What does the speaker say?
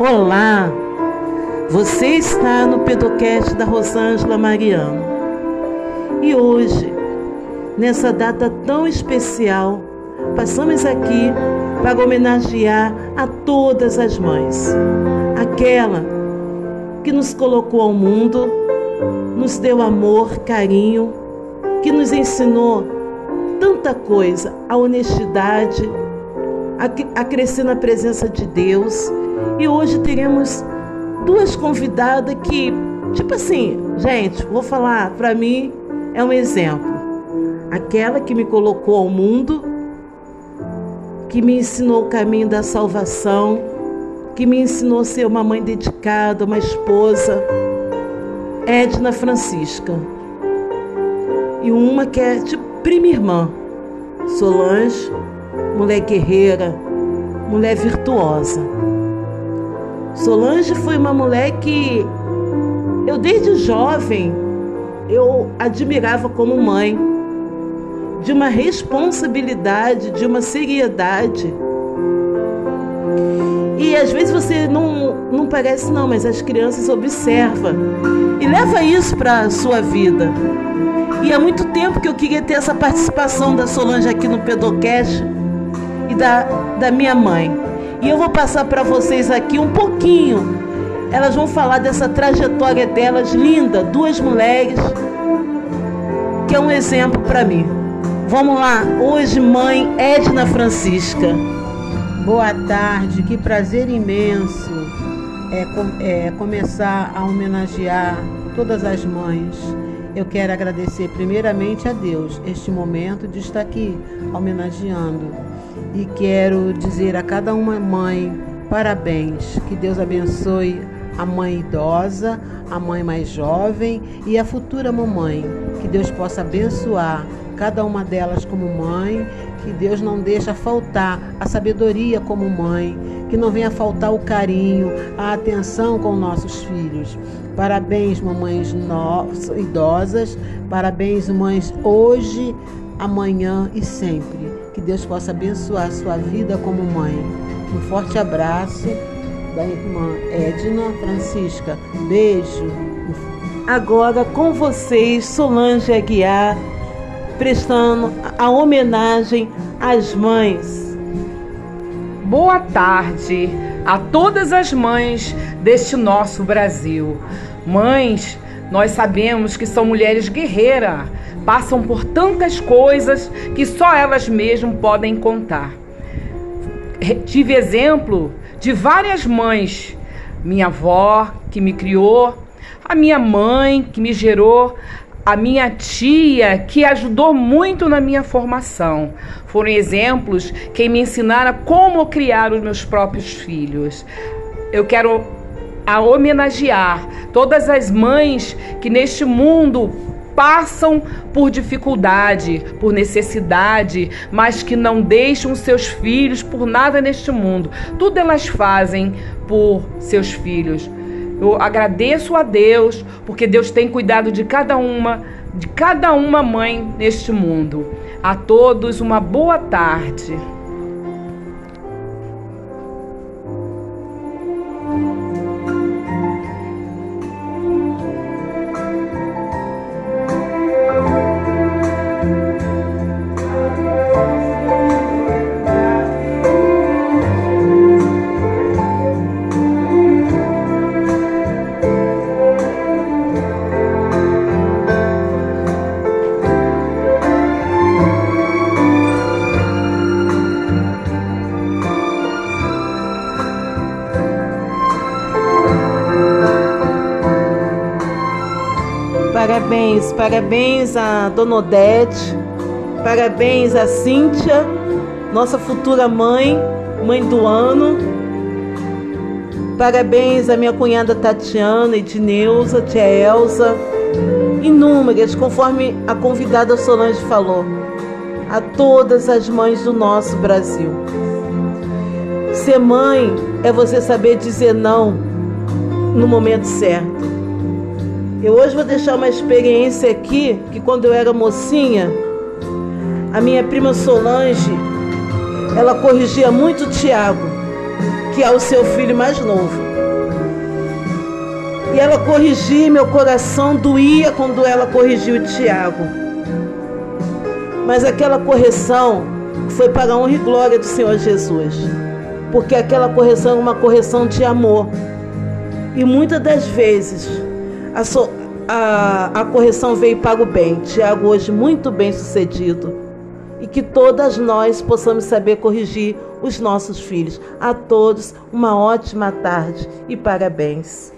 Olá! Você está no Pedocast da Rosângela Mariano. E hoje, nessa data tão especial, passamos aqui para homenagear a todas as mães. Aquela que nos colocou ao mundo, nos deu amor, carinho, que nos ensinou tanta coisa, a honestidade, a, crescer na presença de Deus. E hoje teremos duas convidadas que, tipo assim, gente, vou falar, para mim é um exemplo. Aquela que me colocou ao mundo, que me ensinou o caminho da salvação, que me ensinou a ser uma mãe dedicada, uma esposa, Edna Francisca. E uma que é tipo prima irmã, Solange, mulher guerreira, mulher virtuosa. Solange foi uma mulher que eu desde jovem eu admirava como mãe, de uma responsabilidade, de uma seriedade. E às vezes você não, não parece não, mas as crianças observam e leva isso para a sua vida. E há muito tempo que eu queria ter essa participação da Solange aqui no Pedocast e da, da minha mãe. E eu vou passar para vocês aqui um pouquinho. Elas vão falar dessa trajetória delas linda, duas mulheres, que é um exemplo para mim. Vamos lá, hoje mãe Edna Francisca. Boa tarde, que prazer imenso é, é começar a homenagear todas as mães eu quero agradecer primeiramente a Deus este momento de estar aqui homenageando e quero dizer a cada uma mãe parabéns, que Deus abençoe a mãe idosa, a mãe mais jovem e a futura mamãe, que Deus possa abençoar cada uma delas como mãe, que Deus não deixa faltar a sabedoria como mãe, que não venha faltar o carinho, a atenção com nossos filhos. Parabéns, mamães no... idosas, parabéns, mães hoje, amanhã e sempre. Que Deus possa abençoar a sua vida como mãe. Um forte abraço da irmã Edna Francisca. Beijo. Agora com vocês, Solange Aguiar, prestando a homenagem às mães. Boa tarde a todas as mães deste nosso Brasil. Mães, nós sabemos que são mulheres guerreiras, passam por tantas coisas que só elas mesmas podem contar. Tive exemplo de várias mães, minha avó que me criou, a minha mãe que me gerou, a minha tia, que ajudou muito na minha formação. Foram exemplos que me ensinaram como criar os meus próprios filhos. Eu quero a homenagear todas as mães que neste mundo passam por dificuldade, por necessidade, mas que não deixam seus filhos por nada neste mundo. Tudo elas fazem por seus filhos. Eu agradeço a Deus, porque Deus tem cuidado de cada uma, de cada uma mãe neste mundo. A todos uma boa tarde. Parabéns, parabéns a Dona Odete, parabéns a Cíntia, nossa futura mãe, mãe do ano. Parabéns a minha cunhada Tatiana, Edneuza, tia Elza, inúmeras, conforme a convidada Solange falou, a todas as mães do nosso Brasil. Ser mãe é você saber dizer não no momento certo. Eu hoje vou deixar uma experiência aqui que quando eu era mocinha, a minha prima Solange, ela corrigia muito o Tiago. que é o seu filho mais novo. E ela corrigia, meu coração doía quando ela corrigiu o Tiago. Mas aquela correção foi para a honra e glória do Senhor Jesus. Porque aquela correção é uma correção de amor. E muitas das vezes a, so, a, a correção veio para o bem. Tiago hoje muito bem sucedido. E que todas nós possamos saber corrigir os nossos filhos. A todos, uma ótima tarde e parabéns.